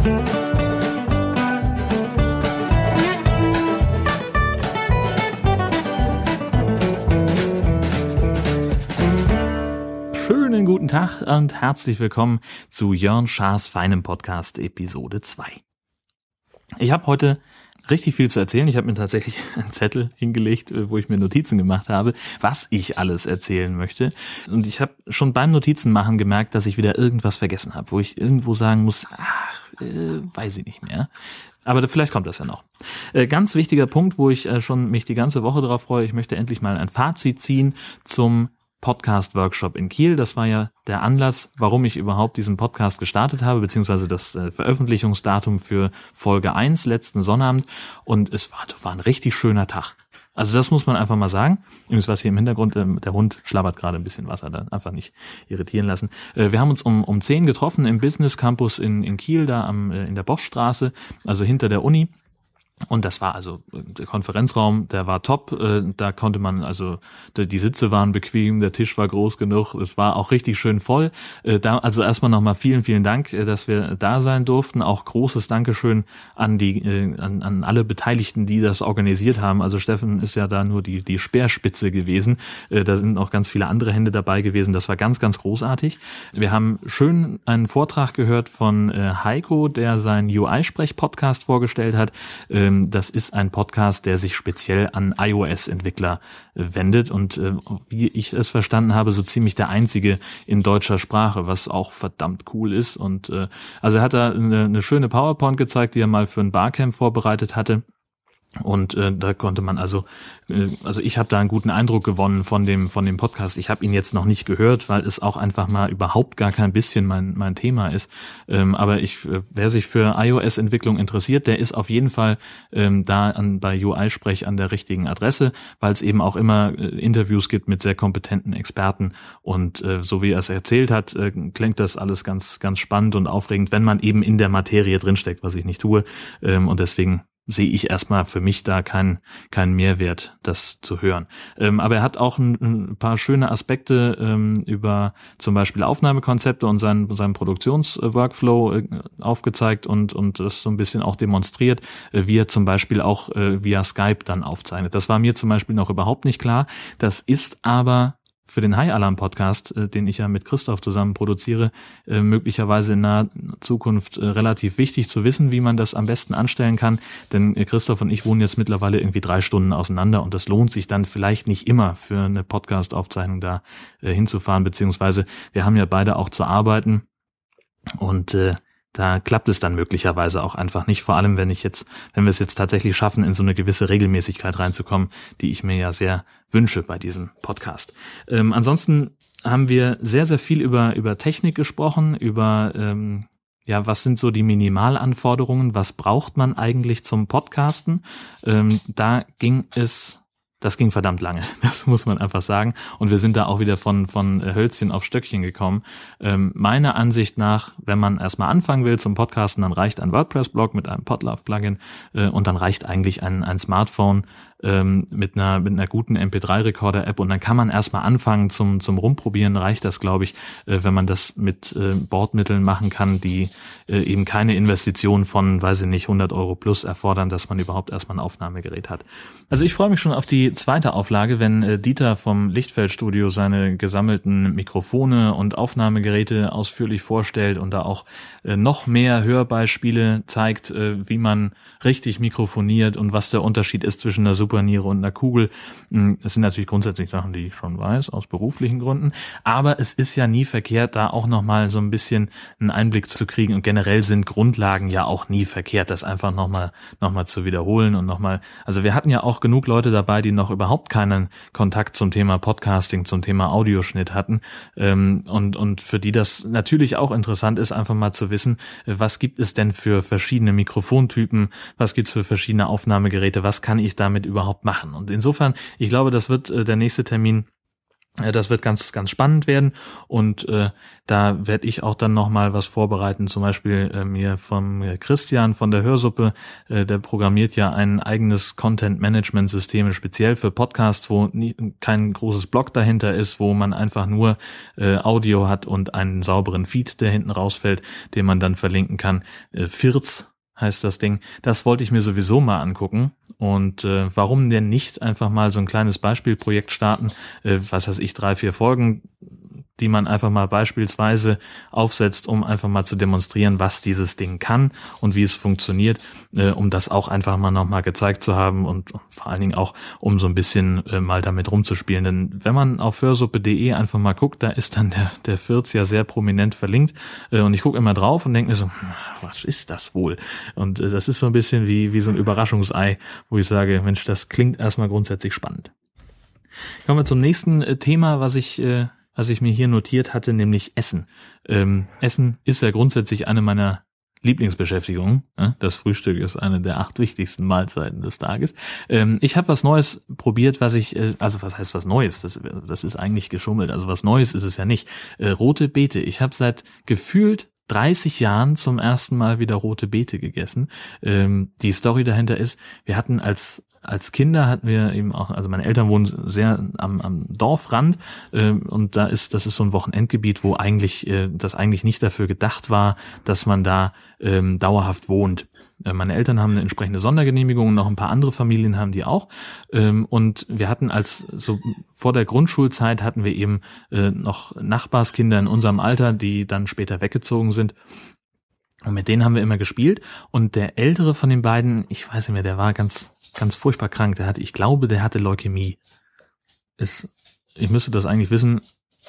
Schönen guten Tag und herzlich willkommen zu Jörn Schaas feinem Podcast Episode 2. Ich habe heute richtig viel zu erzählen. Ich habe mir tatsächlich einen Zettel hingelegt, äh, wo ich mir Notizen gemacht habe, was ich alles erzählen möchte. Und ich habe schon beim Notizenmachen gemerkt, dass ich wieder irgendwas vergessen habe, wo ich irgendwo sagen muss, ach, äh, weiß ich nicht mehr. Aber vielleicht kommt das ja noch. Äh, ganz wichtiger Punkt, wo ich äh, schon mich die ganze Woche darauf freue, ich möchte endlich mal ein Fazit ziehen zum Podcast-Workshop in Kiel. Das war ja der Anlass, warum ich überhaupt diesen Podcast gestartet habe, beziehungsweise das äh, Veröffentlichungsdatum für Folge 1 letzten Sonnabend. Und es war, war ein richtig schöner Tag. Also das muss man einfach mal sagen. Übrigens, was hier im Hintergrund, äh, der Hund schlabbert gerade ein bisschen Wasser, dann einfach nicht irritieren lassen. Äh, wir haben uns um, um 10 getroffen im Business Campus in, in Kiel, da am, äh, in der Boschstraße, also hinter der Uni. Und das war also der Konferenzraum, der war top. Äh, da konnte man also die Sitze waren bequem, der Tisch war groß genug. Es war auch richtig schön voll. Äh, da also erstmal nochmal vielen vielen Dank, äh, dass wir da sein durften. Auch großes Dankeschön an die an, an alle Beteiligten, die das organisiert haben. Also Steffen ist ja da nur die die Speerspitze gewesen. Da sind auch ganz viele andere Hände dabei gewesen. Das war ganz ganz großartig. Wir haben schön einen Vortrag gehört von Heiko, der seinen UI-Sprech Podcast vorgestellt hat das ist ein Podcast, der sich speziell an iOS-Entwickler äh, wendet und äh, wie ich es verstanden habe, so ziemlich der einzige in deutscher Sprache, was auch verdammt cool ist. Und äh, also er hat da eine, eine schöne PowerPoint gezeigt, die er mal für ein Barcamp vorbereitet hatte. Und äh, da konnte man also, äh, also ich habe da einen guten Eindruck gewonnen von dem von dem Podcast. Ich habe ihn jetzt noch nicht gehört, weil es auch einfach mal überhaupt gar kein bisschen mein mein Thema ist. Ähm, aber ich, äh, wer sich für iOS-Entwicklung interessiert, der ist auf jeden Fall ähm, da an bei UI-Sprech an der richtigen Adresse, weil es eben auch immer äh, Interviews gibt mit sehr kompetenten Experten. Und äh, so wie er es erzählt hat, äh, klingt das alles ganz ganz spannend und aufregend, wenn man eben in der Materie drinsteckt, was ich nicht tue. Ähm, und deswegen sehe ich erstmal für mich da keinen keinen Mehrwert, das zu hören. Ähm, aber er hat auch ein, ein paar schöne Aspekte ähm, über zum Beispiel Aufnahmekonzepte und seinen, seinen Produktionsworkflow äh, aufgezeigt und, und das so ein bisschen auch demonstriert, äh, wie er zum Beispiel auch äh, via Skype dann aufzeichnet. Das war mir zum Beispiel noch überhaupt nicht klar. Das ist aber für den High Alarm Podcast, äh, den ich ja mit Christoph zusammen produziere, äh, möglicherweise in naher Zukunft äh, relativ wichtig zu wissen, wie man das am besten anstellen kann. Denn äh, Christoph und ich wohnen jetzt mittlerweile irgendwie drei Stunden auseinander und das lohnt sich dann vielleicht nicht immer für eine Podcast-Aufzeichnung da äh, hinzufahren, beziehungsweise wir haben ja beide auch zu arbeiten und äh, da klappt es dann möglicherweise auch einfach nicht, vor allem wenn ich jetzt, wenn wir es jetzt tatsächlich schaffen, in so eine gewisse Regelmäßigkeit reinzukommen, die ich mir ja sehr wünsche bei diesem Podcast. Ähm, ansonsten haben wir sehr, sehr viel über, über Technik gesprochen, über ähm, ja, was sind so die Minimalanforderungen, was braucht man eigentlich zum Podcasten? Ähm, da ging es das ging verdammt lange, das muss man einfach sagen. Und wir sind da auch wieder von, von Hölzchen auf Stöckchen gekommen. Ähm, meiner Ansicht nach, wenn man erstmal anfangen will zum Podcasten, dann reicht ein WordPress-Blog mit einem Podlove-Plugin äh, und dann reicht eigentlich ein, ein Smartphone ähm, mit einer mit einer guten MP3-Recorder-App und dann kann man erstmal anfangen zum zum Rumprobieren. Reicht das, glaube ich, äh, wenn man das mit äh, Bordmitteln machen kann, die äh, eben keine Investition von, weiß ich nicht, 100 Euro plus erfordern, dass man überhaupt erstmal ein Aufnahmegerät hat. Also ich freue mich schon auf die zweite Auflage, wenn äh, Dieter vom Lichtfeldstudio seine gesammelten Mikrofone und Aufnahmegeräte ausführlich vorstellt und da auch äh, noch mehr Hörbeispiele zeigt, äh, wie man richtig mikrofoniert und was der Unterschied ist zwischen einer Superniere und einer Kugel. Hm, das sind natürlich grundsätzlich Sachen, die ich schon weiß, aus beruflichen Gründen. Aber es ist ja nie verkehrt, da auch nochmal so ein bisschen einen Einblick zu kriegen. Und generell sind Grundlagen ja auch nie verkehrt, das einfach nochmal noch mal zu wiederholen und nochmal. Also wir hatten ja auch genug Leute dabei, die noch überhaupt keinen Kontakt zum Thema Podcasting, zum Thema Audioschnitt hatten. Ähm, und, und für die das natürlich auch interessant ist, einfach mal zu wissen, was gibt es denn für verschiedene Mikrofontypen, was gibt es für verschiedene Aufnahmegeräte, was kann ich damit überhaupt machen. Und insofern, ich glaube, das wird äh, der nächste Termin Das wird ganz, ganz spannend werden und äh, da werde ich auch dann nochmal was vorbereiten, zum Beispiel äh, mir vom Christian von der Hörsuppe, äh, der programmiert ja ein eigenes Content-Management-System speziell für Podcasts, wo nie, kein großes Blog dahinter ist, wo man einfach nur äh, Audio hat und einen sauberen Feed, der hinten rausfällt, den man dann verlinken kann. Äh, Firz heißt das Ding. Das wollte ich mir sowieso mal angucken. Und äh, warum denn nicht einfach mal so ein kleines Beispielprojekt starten, äh, was weiß ich, drei, vier Folgen die man einfach mal beispielsweise aufsetzt, um einfach mal zu demonstrieren, was dieses Ding kann und wie es funktioniert, äh, um das auch einfach mal nochmal gezeigt zu haben und vor allen Dingen auch, um so ein bisschen äh, mal damit rumzuspielen. Denn wenn man auf hörsuppe.de einfach mal guckt, da ist dann der, der Firz ja sehr prominent verlinkt äh, und ich gucke immer drauf und denke mir so, hm, was ist das wohl? Und äh, das ist so ein bisschen wie, wie so ein Überraschungsei, wo ich sage, Mensch, das klingt erstmal grundsätzlich spannend. Kommen wir zum nächsten äh, Thema, was ich äh, was ich mir hier notiert hatte, nämlich Essen. Ähm, Essen ist ja grundsätzlich eine meiner Lieblingsbeschäftigungen. Das Frühstück ist eine der acht wichtigsten Mahlzeiten des Tages. Ähm, ich habe was Neues probiert, was ich, äh, also was heißt was Neues? Das, das ist eigentlich geschummelt. Also was Neues ist es ja nicht. Äh, rote Beete. Ich habe seit gefühlt 30 Jahren zum ersten Mal wieder rote Beete gegessen. Ähm, die Story dahinter ist, wir hatten als als Kinder hatten wir eben auch, also meine Eltern wohnen sehr am, am Dorfrand äh, und da ist, das ist so ein Wochenendgebiet, wo eigentlich äh, das eigentlich nicht dafür gedacht war, dass man da ähm, dauerhaft wohnt. Äh, meine Eltern haben eine entsprechende Sondergenehmigung und noch ein paar andere Familien haben die auch. Ähm, und wir hatten als so vor der Grundschulzeit hatten wir eben äh, noch Nachbarskinder in unserem Alter, die dann später weggezogen sind. Und mit denen haben wir immer gespielt. Und der ältere von den beiden, ich weiß nicht mehr, der war ganz ganz furchtbar krank. Der hatte, ich glaube, der hatte Leukämie. Ist, ich müsste das eigentlich wissen,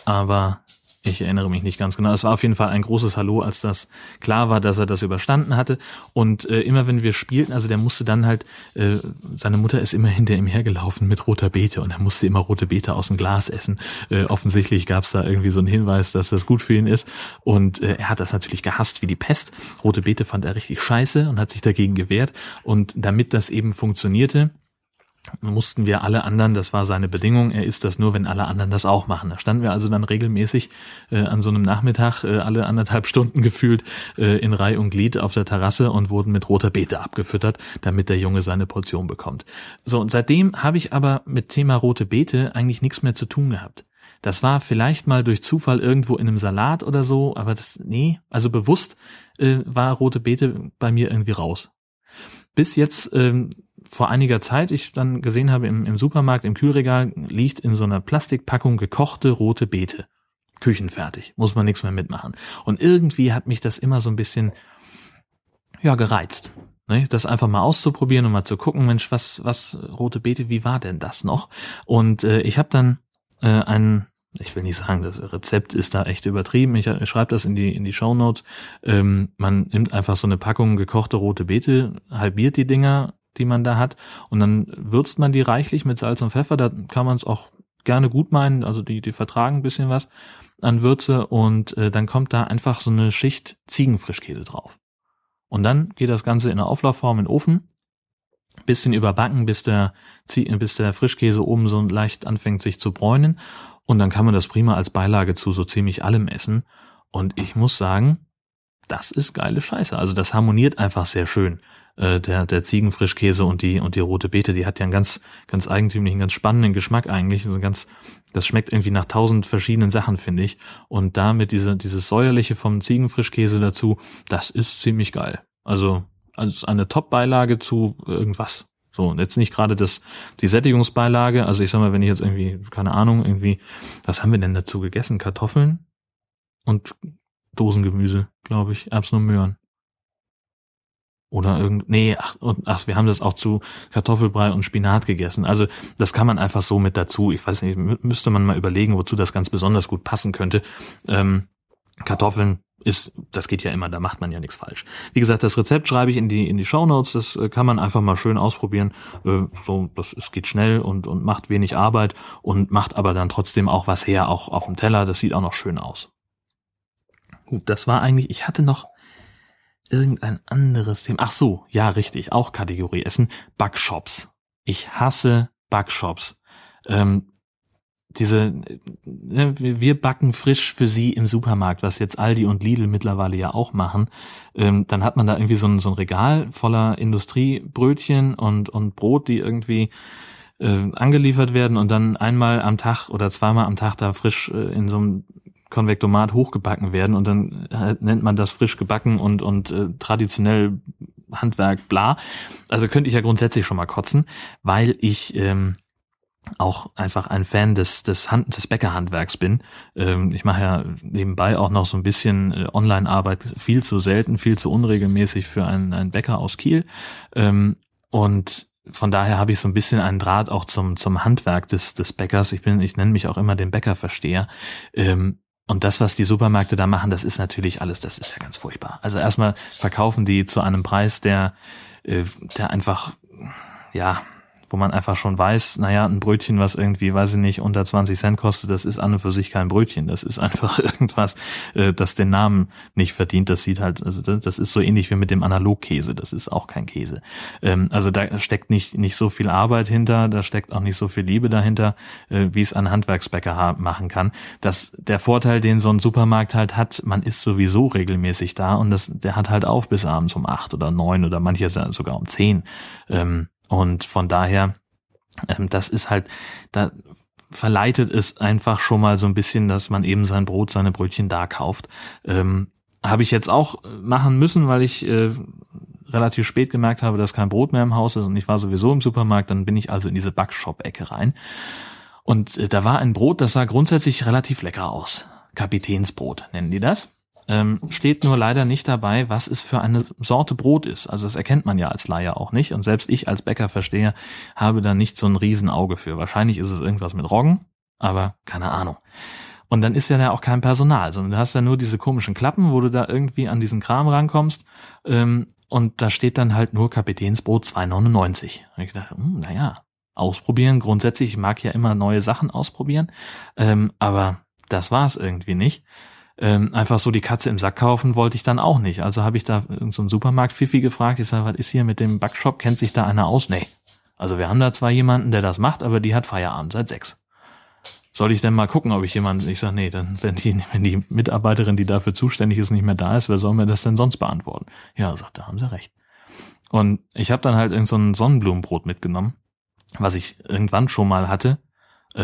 aber ich erinnere mich nicht ganz genau. Es war auf jeden Fall ein großes Hallo, als das klar war, dass er das überstanden hatte. Und äh, immer wenn wir spielten, also der musste dann halt, äh, seine Mutter ist immer hinter ihm hergelaufen mit roter Beete und er musste immer rote Beete aus dem Glas essen. Äh, offensichtlich gab es da irgendwie so einen Hinweis, dass das gut für ihn ist. Und äh, er hat das natürlich gehasst wie die Pest. Rote Beete fand er richtig scheiße und hat sich dagegen gewehrt. Und damit das eben funktionierte, mussten wir alle anderen, das war seine Bedingung, er isst das nur, wenn alle anderen das auch machen. Da standen wir also dann regelmäßig äh, an so einem Nachmittag, äh, alle anderthalb Stunden gefühlt, äh, in Reih und Glied auf der Terrasse und wurden mit roter Beete abgefüttert, damit der Junge seine Portion bekommt. So, und seitdem habe ich aber mit Thema rote Beete eigentlich nichts mehr zu tun gehabt. Das war vielleicht mal durch Zufall irgendwo in einem Salat oder so, aber das, nee, also bewusst äh, war rote Beete bei mir irgendwie raus. Bis jetzt ähm, vor einiger Zeit ich dann gesehen habe im, im Supermarkt, im Kühlregal, liegt in so einer Plastikpackung gekochte rote Beete. Küchenfertig. Muss man nichts mehr mitmachen. Und irgendwie hat mich das immer so ein bisschen, ja, gereizt. Ne? Das einfach mal auszuprobieren und mal zu gucken, Mensch, was, was, rote Beete, wie war denn das noch? Und äh, ich habe dann äh, einen ich will nicht sagen, das Rezept ist da echt übertrieben. Ich, ich schreibe das in die in die Show Notes. Ähm, man nimmt einfach so eine Packung gekochte rote Beete, halbiert die Dinger die man da hat. Und dann würzt man die reichlich mit Salz und Pfeffer. Da kann man es auch gerne gut meinen. Also die, die vertragen ein bisschen was an Würze. Und äh, dann kommt da einfach so eine Schicht Ziegenfrischkäse drauf. Und dann geht das Ganze in der Auflaufform in den Ofen. Bisschen überbacken, bis der, bis der Frischkäse oben so leicht anfängt sich zu bräunen. Und dann kann man das prima als Beilage zu so ziemlich allem essen. Und ich muss sagen, das ist geile Scheiße. Also das harmoniert einfach sehr schön äh, der, der Ziegenfrischkäse und die, und die rote Beete, die hat ja einen ganz, ganz eigentümlichen, ganz spannenden Geschmack eigentlich. Also ganz, das schmeckt irgendwie nach tausend verschiedenen Sachen, finde ich. Und damit diese, dieses säuerliche vom Ziegenfrischkäse dazu, das ist ziemlich geil. Also, als eine Top-Beilage zu irgendwas. So, und jetzt nicht gerade das, die Sättigungsbeilage, also ich sag mal, wenn ich jetzt irgendwie, keine Ahnung, irgendwie, was haben wir denn dazu gegessen? Kartoffeln und Dosengemüse, glaube ich, Erbsen und Möhren. Oder irgend, nee, ach, ach, wir haben das auch zu Kartoffelbrei und Spinat gegessen. Also das kann man einfach so mit dazu. Ich weiß nicht, müsste man mal überlegen, wozu das ganz besonders gut passen könnte. Ähm, Kartoffeln ist, das geht ja immer, da macht man ja nichts falsch. Wie gesagt, das Rezept schreibe ich in die in die Show Notes. Das äh, kann man einfach mal schön ausprobieren. Äh, so, das es geht schnell und und macht wenig Arbeit und macht aber dann trotzdem auch was her, auch auf dem Teller. Das sieht auch noch schön aus. Gut, das war eigentlich. Ich hatte noch irgendein anderes Thema. Ach so, ja, richtig, auch Kategorie Essen. Backshops. Ich hasse Backshops. Ähm, diese, äh, wir backen frisch für sie im Supermarkt, was jetzt Aldi und Lidl mittlerweile ja auch machen. Ähm, dann hat man da irgendwie so ein, so ein Regal voller Industriebrötchen und, und Brot, die irgendwie äh, angeliefert werden und dann einmal am Tag oder zweimal am Tag da frisch äh, in so einem Konvektomat hochgebacken werden und dann äh, nennt man das frisch gebacken und, und äh, traditionell Handwerk bla. Also könnte ich ja grundsätzlich schon mal kotzen, weil ich ähm, auch einfach ein Fan des, des, Hand, des Bäckerhandwerks bin. Ähm, ich mache ja nebenbei auch noch so ein bisschen äh, Online-Arbeit, viel zu selten, viel zu unregelmäßig für einen, einen Bäcker aus Kiel. Ähm, und von daher habe ich so ein bisschen einen Draht auch zum, zum Handwerk des, des Bäckers. Ich bin, ich nenne mich auch immer den Bäckerversteher. Ähm, und das, was die Supermärkte da machen, das ist natürlich alles, das ist ja ganz furchtbar. Also erstmal verkaufen die zu einem Preis, der, äh, der einfach, ja, wo man einfach schon weiß, naja, ein Brötchen, was irgendwie, weiß ich nicht, unter 20 Cent kostet, das ist an und für sich kein Brötchen. Das ist einfach irgendwas, äh, das den Namen nicht verdient. Das sieht halt, also das ist so ähnlich wie mit dem Analogkäse. Das ist auch kein Käse. Ähm, also da steckt nicht, nicht so viel Arbeit hinter, da steckt auch nicht so viel Liebe dahinter, äh, wie es ein Handwerksbäcker machen kann. Das, der Vorteil, den so ein Supermarkt halt hat, man ist sowieso regelmäßig da und das, der hat halt auf bis abends um acht oder neun oder manche sogar um zehn. Ähm, und von daher, ähm, das ist halt, da verleitet es einfach schon mal so ein bisschen, dass man eben sein Brot, seine Brötchen da kauft. Ähm, habe ich jetzt auch machen müssen, weil ich äh, relativ spät gemerkt habe, dass kein Brot mehr im Haus ist und ich war sowieso im Supermarkt, dann bin ich also in diese Backshop-Ecke rein. Und äh, da war ein Brot, das sah grundsätzlich relativ lecker aus. Kapitänsbrot nennen die das ähm, steht nur leider nicht dabei, was es für eine Sorte Brot ist. Also das erkennt man ja als Laie auch nicht. Und selbst ich als Bäcker verstehe, habe da nicht so ein Riesenauge für. Wahrscheinlich ist es irgendwas mit Roggen, aber keine Ahnung. Und dann ist ja da auch kein Personal, sondern du hast ja nur diese komischen Klappen, wo du da irgendwie an diesen Kram rankommst. Ähm, und da steht dann halt nur Kapitänsbrot 2,99. Und ich dachte, hm, naja, ausprobieren. Grundsätzlich, ich mag ja immer neue Sachen ausprobieren. Ähm, aber das war es irgendwie nicht ähm, einfach so die Katze im Sack kaufen wollte ich dann auch nicht. Also habe ich da so einen Supermarkt-Fifi gefragt. Ich sage, was ist hier mit dem Backshop? Kennt sich da einer aus? Nee. Also wir haben da zwar jemanden, der das macht, aber die hat Feierabend seit sechs. Soll ich denn mal gucken, ob ich jemanden, ich sage, nee, dann, wenn die, wenn die Mitarbeiterin, die dafür zuständig ist, nicht mehr da ist, wer soll mir das denn sonst beantworten? Ja, sagt, da haben sie recht. Und ich habe dann halt irgend so ein Sonnenblumenbrot mitgenommen, was ich irgendwann schon mal hatte,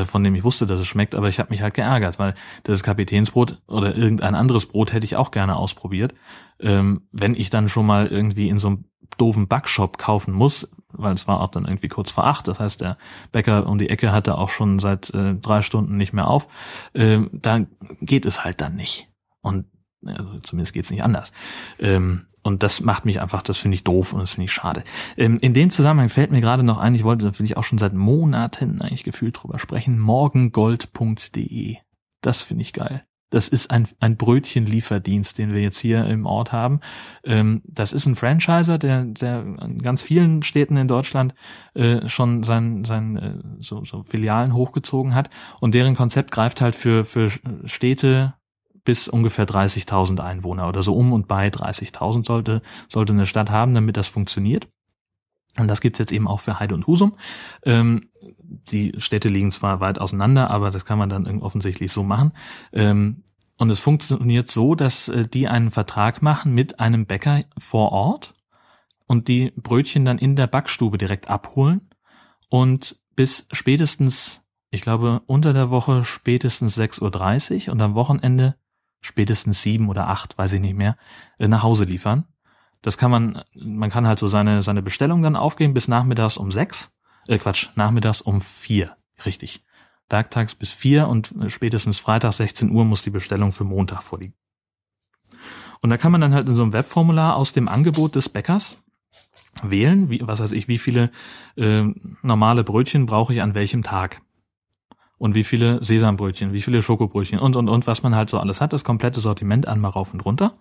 von dem ich wusste, dass es schmeckt, aber ich habe mich halt geärgert, weil das Kapitänsbrot oder irgendein anderes Brot hätte ich auch gerne ausprobiert. Ähm, wenn ich dann schon mal irgendwie in so einem doofen Backshop kaufen muss, weil es war auch dann irgendwie kurz vor acht, das heißt der Bäcker um die Ecke hatte auch schon seit äh, drei Stunden nicht mehr auf, ähm, da geht es halt dann nicht. Und also zumindest geht's nicht anders. Ähm, und das macht mich einfach, das finde ich doof und das finde ich schade. Ähm, in dem Zusammenhang fällt mir gerade noch ein, ich wollte, da will ich auch schon seit Monaten eigentlich gefühlt drüber sprechen, morgengold.de. Das finde ich geil. Das ist ein, ein Brötchenlieferdienst, den wir jetzt hier im Ort haben. Ähm, das ist ein Franchiser, der, der in ganz vielen Städten in Deutschland äh, schon sein, sein äh, so, so Filialen hochgezogen hat. Und deren Konzept greift halt für, für Städte, bis ungefähr 30.000 Einwohner oder so um und bei 30.000 sollte, sollte eine Stadt haben, damit das funktioniert. Und das gibt's jetzt eben auch für Heide und Husum. Ähm, die Städte liegen zwar weit auseinander, aber das kann man dann offensichtlich so machen. Ähm, und es funktioniert so, dass äh, die einen Vertrag machen mit einem Bäcker vor Ort und die Brötchen dann in der Backstube direkt abholen und bis spätestens, ich glaube, unter der Woche spätestens 6.30 Uhr und am Wochenende spätestens sieben oder acht, weiß ich nicht mehr, äh, nach Hause liefern. Das kann man, man kann halt so seine, seine Bestellung dann aufgeben bis nachmittags um sechs, äh Quatsch, nachmittags um vier, richtig. Werktags bis vier und spätestens Freitag 16 Uhr muss die Bestellung für Montag vorliegen. Und da kann man dann halt in so einem Webformular aus dem Angebot des Bäckers wählen, wie, was weiß ich, wie viele äh, normale Brötchen brauche ich an welchem Tag und wie viele Sesambrötchen, wie viele Schokobrötchen und und und was man halt so alles hat, das komplette Sortiment einmal rauf und runter.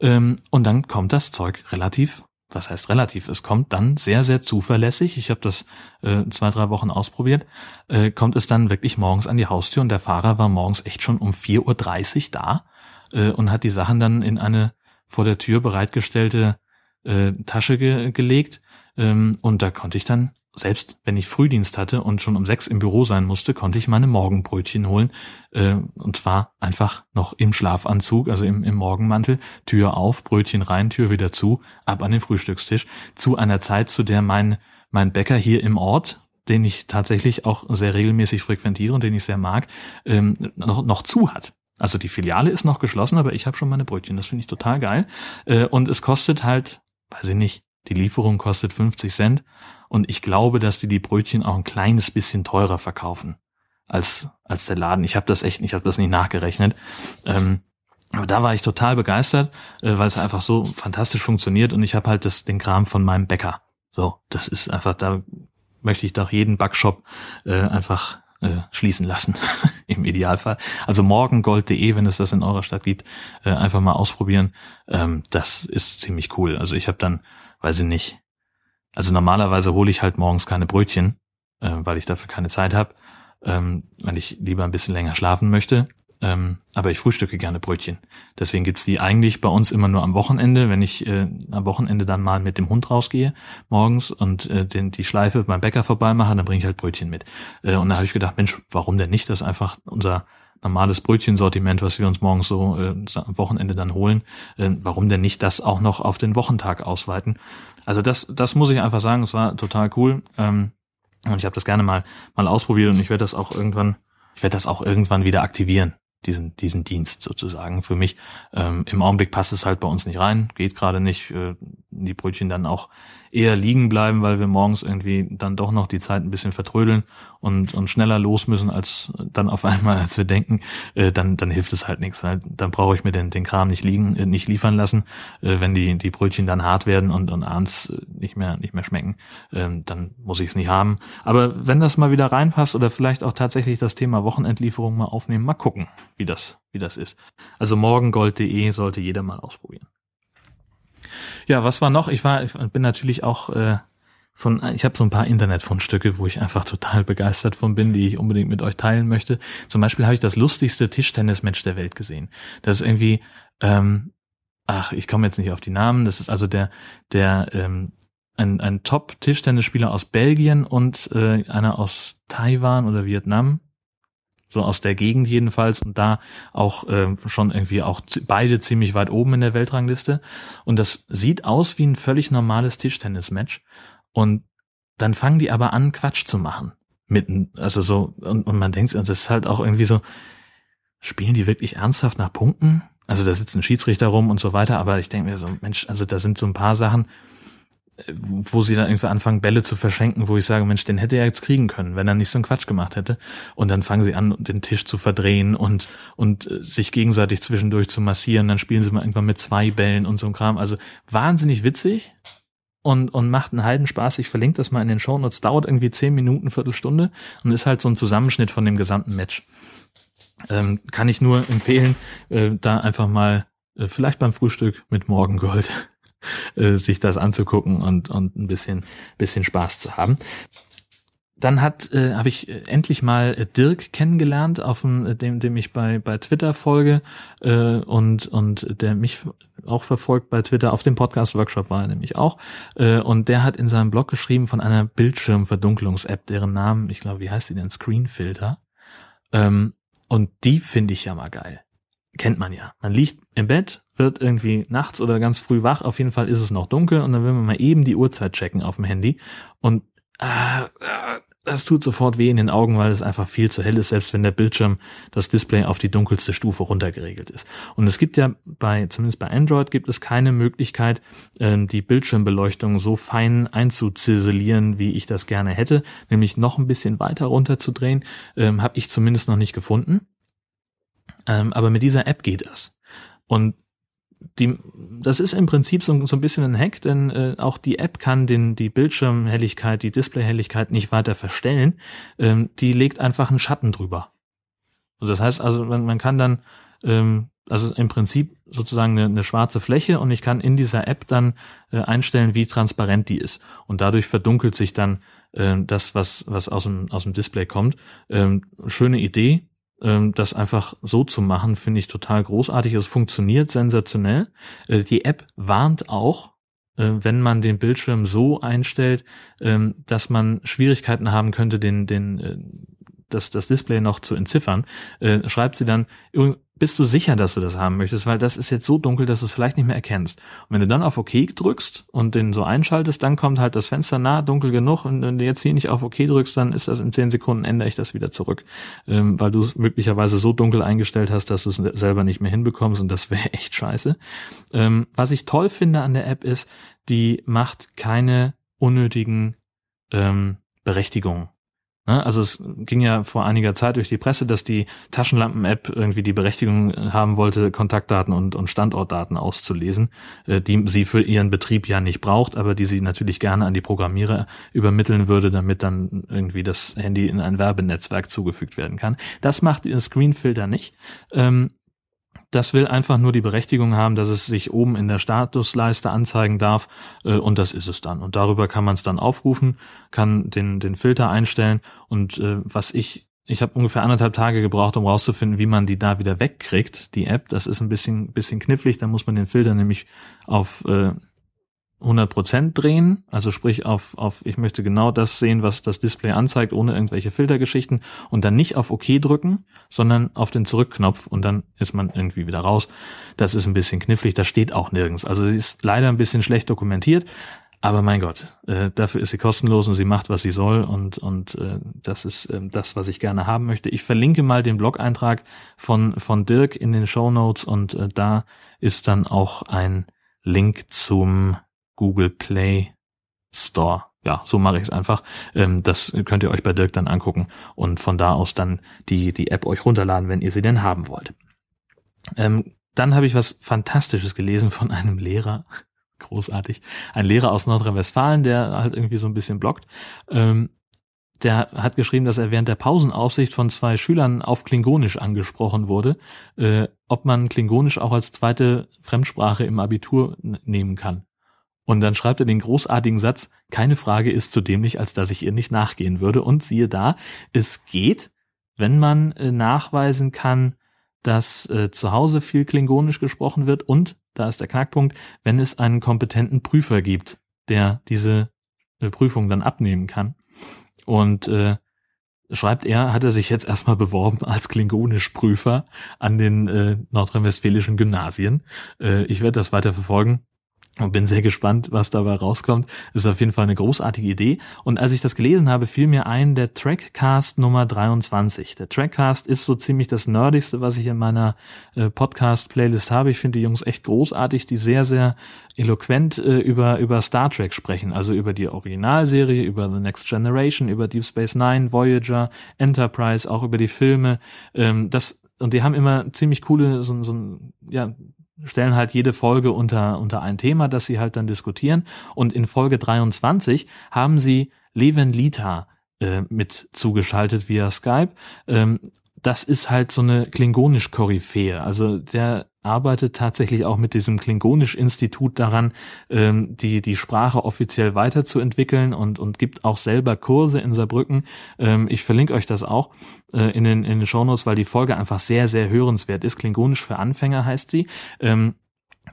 Ähm, und dann kommt das Zeug relativ, was heißt relativ, es kommt dann sehr, sehr zuverlässig, ich habe das äh, zwei, drei Wochen ausprobiert, äh, kommt es dann wirklich morgens an die Haustür und der Fahrer war morgens echt schon um 4.30 Uhr da äh, und hat die Sachen dann in eine vor der Tür bereitgestellte Tasche ge gelegt. Ähm, und da konnte ich dann selbst wenn ich Frühdienst hatte und schon um sechs im Büro sein musste, konnte ich meine Morgenbrötchen holen. Äh, und zwar einfach noch im Schlafanzug, also im, im Morgenmantel, Tür auf, Brötchen rein, Tür wieder zu, ab an den Frühstückstisch, zu einer Zeit, zu der mein, mein Bäcker hier im Ort, den ich tatsächlich auch sehr regelmäßig frequentiere und den ich sehr mag, ähm, noch, noch zu hat. Also die Filiale ist noch geschlossen, aber ich habe schon meine Brötchen. Das finde ich total geil. Äh, und es kostet halt, weiß ich nicht, die Lieferung kostet 50 Cent. Und ich glaube, dass die die Brötchen auch ein kleines bisschen teurer verkaufen als, als der Laden. Ich habe das echt, ich habe das nicht nachgerechnet. Ähm, aber da war ich total begeistert, äh, weil es einfach so fantastisch funktioniert und ich habe halt das, den Kram von meinem Bäcker. So, das ist einfach, da möchte ich doch jeden Backshop äh, einfach äh, schließen lassen, im Idealfall. Also morgengold.de, wenn es das in eurer Stadt gibt, äh, einfach mal ausprobieren. Ähm, das ist ziemlich cool. Also ich habe dann, weiß ich nicht, also normalerweise hole ich halt morgens keine Brötchen, äh, weil ich dafür keine Zeit habe, ähm, weil ich lieber ein bisschen länger schlafen möchte. Ähm, aber ich frühstücke gerne Brötchen. Deswegen gibt's die eigentlich bei uns immer nur am Wochenende, wenn ich äh, am Wochenende dann mal mit dem Hund rausgehe morgens und äh, den, die Schleife beim Bäcker vorbeimache, dann bringe ich halt Brötchen mit. Äh, und da habe ich gedacht, Mensch, warum denn nicht? Das ist einfach unser normales Brötchensortiment, was wir uns morgens so äh, am Wochenende dann holen. Äh, warum denn nicht das auch noch auf den Wochentag ausweiten? Also das, das muss ich einfach sagen, es war total cool. Ähm, und ich habe das gerne mal mal ausprobiert und ich werde das auch irgendwann, ich werde das auch irgendwann wieder aktivieren diesen, diesen Dienst sozusagen für mich. Ähm, Im Augenblick passt es halt bei uns nicht rein, geht gerade nicht. Äh, die Brötchen dann auch eher liegen bleiben, weil wir morgens irgendwie dann doch noch die Zeit ein bisschen vertrödeln und, und schneller los müssen als dann auf einmal, als wir denken, äh, dann, dann hilft es halt nichts. Halt. Dann brauche ich mir den, den Kram nicht liegen, äh, nicht liefern lassen. Äh, wenn die, die Brötchen dann hart werden und, und abends äh, nicht mehr, nicht mehr schmecken, äh, dann muss ich es nicht haben. Aber wenn das mal wieder reinpasst oder vielleicht auch tatsächlich das Thema Wochenendlieferung mal aufnehmen, mal gucken, wie das, wie das ist. Also morgengold.de sollte jeder mal ausprobieren. Ja, was war noch? Ich war, ich bin natürlich auch äh, von, ich habe so ein paar Internetfundstücke, wo ich einfach total begeistert von bin, die ich unbedingt mit euch teilen möchte. Zum Beispiel habe ich das lustigste Tischtennismatch der Welt gesehen. Das ist irgendwie, ähm, ach, ich komme jetzt nicht auf die Namen. Das ist also der, der ähm, ein, ein Top-Tischtennisspieler aus Belgien und äh, einer aus Taiwan oder Vietnam so aus der Gegend jedenfalls und da auch äh, schon irgendwie auch beide ziemlich weit oben in der Weltrangliste. Und das sieht aus wie ein völlig normales Tischtennismatch. Und dann fangen die aber an Quatsch zu machen mitten also so und, und man denkt also es ist halt auch irgendwie so spielen die wirklich ernsthaft nach Punkten? Also da sitzt ein Schiedsrichter rum und so weiter aber ich denke mir so Mensch also da sind so ein paar Sachen wo sie dann irgendwie anfangen, Bälle zu verschenken, wo ich sage, Mensch, den hätte er jetzt kriegen können, wenn er nicht so einen Quatsch gemacht hätte. Und dann fangen sie an, den Tisch zu verdrehen und, und äh, sich gegenseitig zwischendurch zu massieren. Dann spielen sie mal irgendwann mit zwei Bällen und so ein Kram. Also wahnsinnig witzig und, und macht einen Heidenspaß. Ich verlinke das mal in den Shownotes. Dauert irgendwie zehn Minuten, Viertelstunde und ist halt so ein Zusammenschnitt von dem gesamten Match. Ähm, kann ich nur empfehlen, äh, da einfach mal äh, vielleicht beim Frühstück mit Morgengold äh, sich das anzugucken und, und ein bisschen, bisschen Spaß zu haben. Dann hat äh, habe ich äh, endlich mal äh, Dirk kennengelernt, auf dem, dem, dem ich bei bei Twitter folge äh, und und der mich auch verfolgt bei Twitter. Auf dem Podcast Workshop war er nämlich auch äh, und der hat in seinem Blog geschrieben von einer Bildschirmverdunklungs-App, deren Namen ich glaube, wie heißt die denn? Screenfilter. Ähm, und die finde ich ja mal geil. Kennt man ja. Man liegt im Bett, wird irgendwie nachts oder ganz früh wach. Auf jeden Fall ist es noch dunkel und dann will man mal eben die Uhrzeit checken auf dem Handy und äh, äh, das tut sofort weh in den Augen, weil es einfach viel zu hell ist, selbst wenn der Bildschirm, das Display auf die dunkelste Stufe runtergeregelt ist. Und es gibt ja bei, zumindest bei Android gibt es keine Möglichkeit, äh, die Bildschirmbeleuchtung so fein einzuziselieren, wie ich das gerne hätte, nämlich noch ein bisschen weiter runterzudrehen, ähm, habe ich zumindest noch nicht gefunden. Ähm, aber mit dieser App geht das. Und die, das ist im Prinzip so, so ein bisschen ein Hack, denn äh, auch die App kann den, die Bildschirmhelligkeit, die Displayhelligkeit nicht weiter verstellen. Ähm, die legt einfach einen Schatten drüber. Und das heißt also, man, man kann dann, ähm, also im Prinzip sozusagen eine, eine schwarze Fläche und ich kann in dieser App dann äh, einstellen, wie transparent die ist. Und dadurch verdunkelt sich dann äh, das, was, was aus dem, aus dem Display kommt. Ähm, schöne Idee, das einfach so zu machen, finde ich total großartig. Es funktioniert sensationell. Äh, die App warnt auch, äh, wenn man den Bildschirm so einstellt, ähm, dass man Schwierigkeiten haben könnte, den, den, äh, das, das Display noch zu entziffern, äh, schreibt sie dann, bist du sicher, dass du das haben möchtest, weil das ist jetzt so dunkel, dass du es vielleicht nicht mehr erkennst. Und wenn du dann auf OK drückst und den so einschaltest, dann kommt halt das Fenster nah, dunkel genug und wenn du jetzt hier nicht auf OK drückst, dann ist das in zehn Sekunden, ändere ich das wieder zurück, ähm, weil du es möglicherweise so dunkel eingestellt hast, dass du es selber nicht mehr hinbekommst und das wäre echt scheiße. Ähm, was ich toll finde an der App ist, die macht keine unnötigen ähm, Berechtigungen. Ne? Also es ging ja vor einiger Zeit durch die Presse, dass die Taschenlampen-App irgendwie die Berechtigung haben wollte, Kontaktdaten und, und Standortdaten auszulesen, äh, die sie für ihren Betrieb ja nicht braucht, aber die sie natürlich gerne an die Programmierer übermitteln würde, damit dann irgendwie das Handy in ein Werbenetzwerk zugefügt werden kann. Das macht ihr Screenfilter nicht. Ähm, das will einfach nur die Berechtigung haben, dass es sich oben in der Statusleiste anzeigen darf äh, und das ist es dann. Und darüber kann man es dann aufrufen, kann den, den Filter einstellen und äh, was ich ich habe ungefähr anderthalb Tage gebraucht, um rauszufinden, wie man die da wieder wegkriegt, die App. Das ist ein bisschen, bisschen knifflig. Da muss man den Filter nämlich auf äh, 100% drehen, also sprich auf, auf, ich möchte genau das sehen, was das Display anzeigt, ohne irgendwelche Filtergeschichten und dann nicht auf OK drücken, sondern auf den Zurückknopf und dann ist man irgendwie wieder raus. Das ist ein bisschen knifflig, das steht auch nirgends. Also sie ist leider ein bisschen schlecht dokumentiert, aber mein Gott, äh, dafür ist sie kostenlos und sie macht, was sie soll und, und äh, das ist äh, das, was ich gerne haben möchte. Ich verlinke mal den Blog-Eintrag von, von Dirk in den Show Notes und äh, da ist dann auch ein Link zum Google Play Store. Ja, so mache ich es einfach. Ähm, das könnt ihr euch bei Dirk dann angucken und von da aus dann die, die App euch runterladen, wenn ihr sie denn haben wollt. Ähm, dann habe ich was Fantastisches gelesen von einem Lehrer. Großartig. Ein Lehrer aus Nordrhein-Westfalen, der halt irgendwie so ein bisschen blockt. Ähm, der hat geschrieben, dass er während der Pausenaufsicht von zwei Schülern auf Klingonisch angesprochen wurde, äh, ob man Klingonisch auch als zweite Fremdsprache im Abitur nehmen kann. Und dann schreibt er den großartigen Satz, keine Frage ist so dämlich, als dass ich ihr nicht nachgehen würde. Und siehe da, es geht, wenn man äh, nachweisen kann, dass äh, zu Hause viel Klingonisch gesprochen wird und, da ist der Knackpunkt, wenn es einen kompetenten Prüfer gibt, der diese äh, Prüfung dann abnehmen kann. Und äh, schreibt er, hat er sich jetzt erstmal beworben als Klingonisch-Prüfer an den äh, nordrhein-westfälischen Gymnasien. Äh, ich werde das weiter verfolgen und bin sehr gespannt, was dabei rauskommt. Ist auf jeden Fall eine großartige Idee. Und als ich das gelesen habe, fiel mir ein der Trackcast Nummer 23. Der Trackcast ist so ziemlich das Nerdigste, was ich in meiner äh, Podcast-Playlist habe. Ich finde die Jungs echt großartig, die sehr, sehr eloquent äh, über, über Star Trek sprechen. Also über die Originalserie, über The Next Generation, über Deep Space Nine, Voyager, Enterprise, auch über die Filme. Ähm, das und die haben immer ziemlich coole, so, so ja, stellen halt jede Folge unter, unter ein Thema, das sie halt dann diskutieren. Und in Folge 23 haben sie Leven Lita äh, mit zugeschaltet via Skype. Ähm, das ist halt so eine klingonisch-Koryphäe. Also der arbeitet tatsächlich auch mit diesem Klingonisch-Institut daran, ähm, die, die Sprache offiziell weiterzuentwickeln und, und gibt auch selber Kurse in Saarbrücken. Ähm, ich verlinke euch das auch äh, in den, in den Shownotes, weil die Folge einfach sehr, sehr hörenswert ist. Klingonisch für Anfänger heißt sie. Ähm,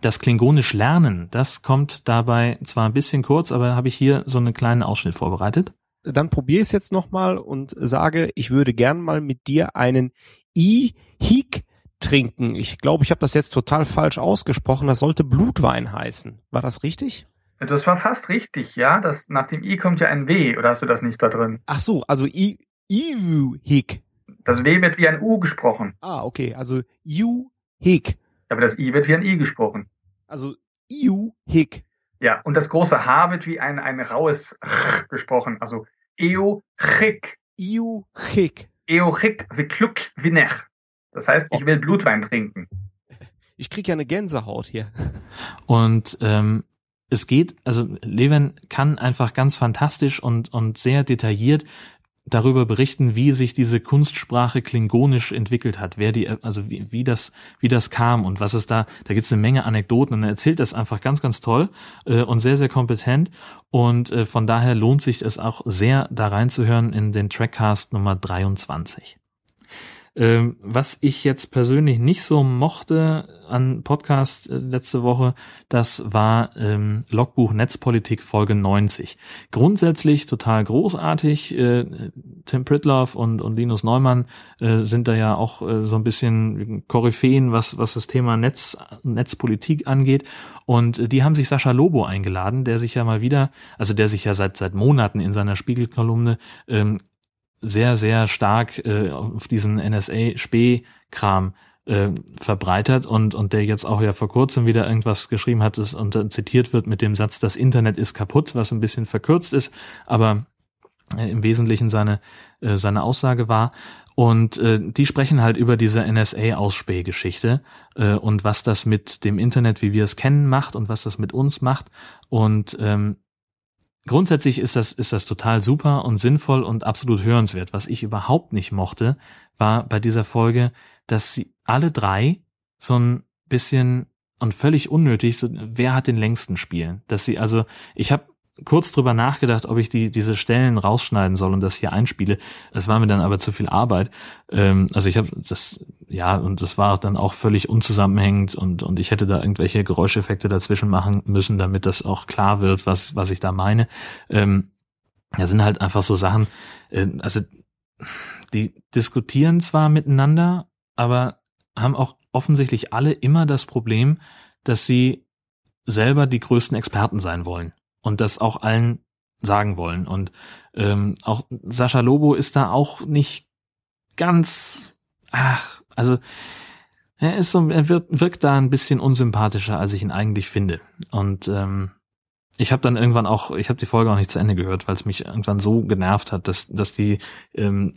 das Klingonisch lernen, das kommt dabei zwar ein bisschen kurz, aber habe ich hier so einen kleinen Ausschnitt vorbereitet. Dann probiere ich es jetzt nochmal und sage, ich würde gern mal mit dir einen I-Hik trinken. Ich glaube, ich habe das jetzt total falsch ausgesprochen. Das sollte Blutwein heißen. War das richtig? Das war fast richtig, ja. Das, nach dem I kommt ja ein W, oder hast du das nicht da drin? Ach so, also I, Ivu Hick. Das W wird wie ein U gesprochen. Ah, okay, also Iu Hick. Aber das I wird wie ein I gesprochen. Also Iu Hick. Ja, und das große H wird wie ein, ein raues R gesprochen. Also Eo Chick. Iu Chick. Eo Chick wie Kluck wie Nech. Das heißt, ich will Blutwein trinken. Ich krieg ja eine Gänsehaut hier. Und ähm, es geht, also Leven kann einfach ganz fantastisch und, und sehr detailliert darüber berichten, wie sich diese Kunstsprache klingonisch entwickelt hat, wer die, also wie, wie das, wie das kam und was es da, da gibt's eine Menge Anekdoten und er erzählt das einfach ganz, ganz toll äh, und sehr, sehr kompetent und äh, von daher lohnt sich es auch sehr, da reinzuhören in den Trackcast Nummer 23. Ähm, was ich jetzt persönlich nicht so mochte an Podcast äh, letzte Woche, das war ähm, Logbuch Netzpolitik Folge 90. Grundsätzlich total großartig. Äh, Tim Pritloff und, und Linus Neumann äh, sind da ja auch äh, so ein bisschen Koryphäen, was, was das Thema Netz, Netzpolitik angeht. Und äh, die haben sich Sascha Lobo eingeladen, der sich ja mal wieder, also der sich ja seit, seit Monaten in seiner Spiegelkolumne ähm, sehr, sehr stark äh, auf diesen NSA-Spee-Kram äh, verbreitert und, und der jetzt auch ja vor kurzem wieder irgendwas geschrieben hat das, und zitiert wird mit dem Satz, das Internet ist kaputt, was ein bisschen verkürzt ist, aber äh, im Wesentlichen seine, äh, seine Aussage war. Und äh, die sprechen halt über diese NSA-Ausspähgeschichte äh, und was das mit dem Internet, wie wir es kennen, macht und was das mit uns macht. Und ähm, grundsätzlich ist das, ist das total super und sinnvoll und absolut hörenswert. Was ich überhaupt nicht mochte, war bei dieser Folge, dass sie alle drei so ein bisschen und völlig unnötig, so, wer hat den längsten spielen. Dass sie also, ich habe kurz drüber nachgedacht, ob ich die diese Stellen rausschneiden soll und das hier einspiele. Es war mir dann aber zu viel Arbeit. Ähm, also ich habe das ja und das war dann auch völlig unzusammenhängend und und ich hätte da irgendwelche Geräuscheffekte dazwischen machen müssen, damit das auch klar wird, was was ich da meine. Ähm, da sind halt einfach so Sachen. Äh, also die diskutieren zwar miteinander, aber haben auch offensichtlich alle immer das Problem, dass sie selber die größten Experten sein wollen und das auch allen sagen wollen. Und ähm, auch Sascha Lobo ist da auch nicht ganz, ach, also er ist so, er wird, wirkt da ein bisschen unsympathischer, als ich ihn eigentlich finde. Und ähm, ich habe dann irgendwann auch, ich habe die Folge auch nicht zu Ende gehört, weil es mich irgendwann so genervt hat, dass, dass die ähm,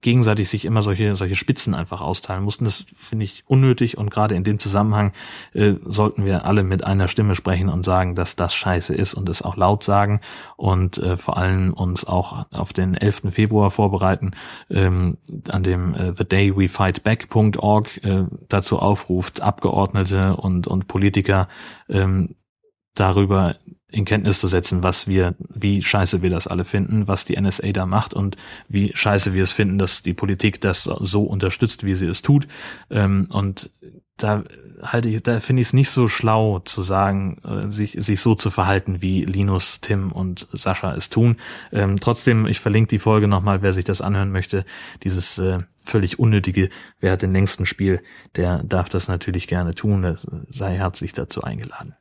gegenseitig sich immer solche solche Spitzen einfach austeilen mussten. Das finde ich unnötig und gerade in dem Zusammenhang äh, sollten wir alle mit einer Stimme sprechen und sagen, dass das scheiße ist und es auch laut sagen und äh, vor allem uns auch auf den 11. Februar vorbereiten, ähm, an dem äh, thedaywefightback.org äh, dazu aufruft, Abgeordnete und und Politiker ähm, darüber in Kenntnis zu setzen, was wir, wie scheiße wir das alle finden, was die NSA da macht und wie scheiße wir es finden, dass die Politik das so unterstützt, wie sie es tut. Ähm, und da halte ich, da finde ich es nicht so schlau zu sagen, äh, sich, sich so zu verhalten, wie Linus, Tim und Sascha es tun. Ähm, trotzdem, ich verlinke die Folge nochmal, wer sich das anhören möchte. Dieses äh, völlig unnötige, wer hat den längsten Spiel, der darf das natürlich gerne tun. sei herzlich dazu eingeladen.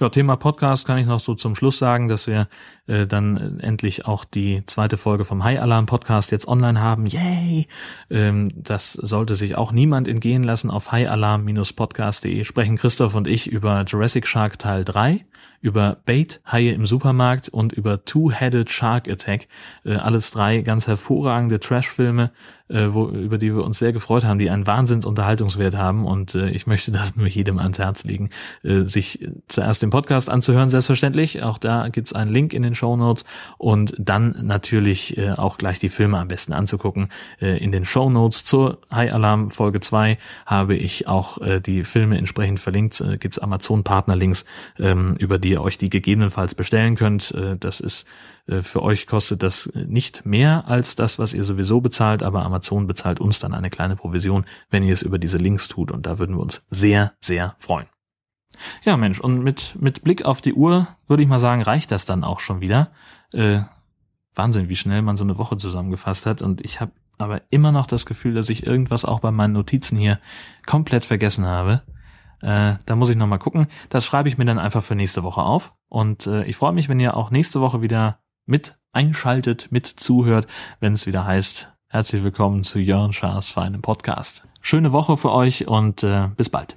Ja, Thema Podcast kann ich noch so zum Schluss sagen, dass wir äh, dann endlich auch die zweite Folge vom High Alarm Podcast jetzt online haben. Yay! Ähm, das sollte sich auch niemand entgehen lassen. Auf highalarm-podcast.de sprechen Christoph und ich über Jurassic Shark Teil 3 über Bait, Haie im Supermarkt und über Two-Headed Shark Attack. Äh, alles drei ganz hervorragende Trash-Filme, äh, wo, über die wir uns sehr gefreut haben, die einen Wahnsinnsunterhaltungswert haben und äh, ich möchte das nur jedem ans Herz legen, äh, sich zuerst den Podcast anzuhören, selbstverständlich. Auch da gibt's einen Link in den Show Notes und dann natürlich äh, auch gleich die Filme am besten anzugucken. Äh, in den Show Notes zur High Alarm Folge 2 habe ich auch äh, die Filme entsprechend verlinkt. Äh, gibt's Amazon-Partner-Links, ähm, über die ihr euch die gegebenenfalls bestellen könnt. Äh, das ist für euch kostet das nicht mehr als das, was ihr sowieso bezahlt, aber Amazon bezahlt uns dann eine kleine Provision, wenn ihr es über diese Links tut und da würden wir uns sehr, sehr freuen. Ja, Mensch, und mit, mit Blick auf die Uhr würde ich mal sagen, reicht das dann auch schon wieder. Äh, Wahnsinn, wie schnell man so eine Woche zusammengefasst hat und ich habe aber immer noch das Gefühl, dass ich irgendwas auch bei meinen Notizen hier komplett vergessen habe. Äh, da muss ich nochmal gucken. Das schreibe ich mir dann einfach für nächste Woche auf. Und äh, ich freue mich, wenn ihr auch nächste Woche wieder mit einschaltet, mit zuhört, wenn es wieder heißt, herzlich willkommen zu Jörn Schaas feinem Podcast. Schöne Woche für euch und äh, bis bald.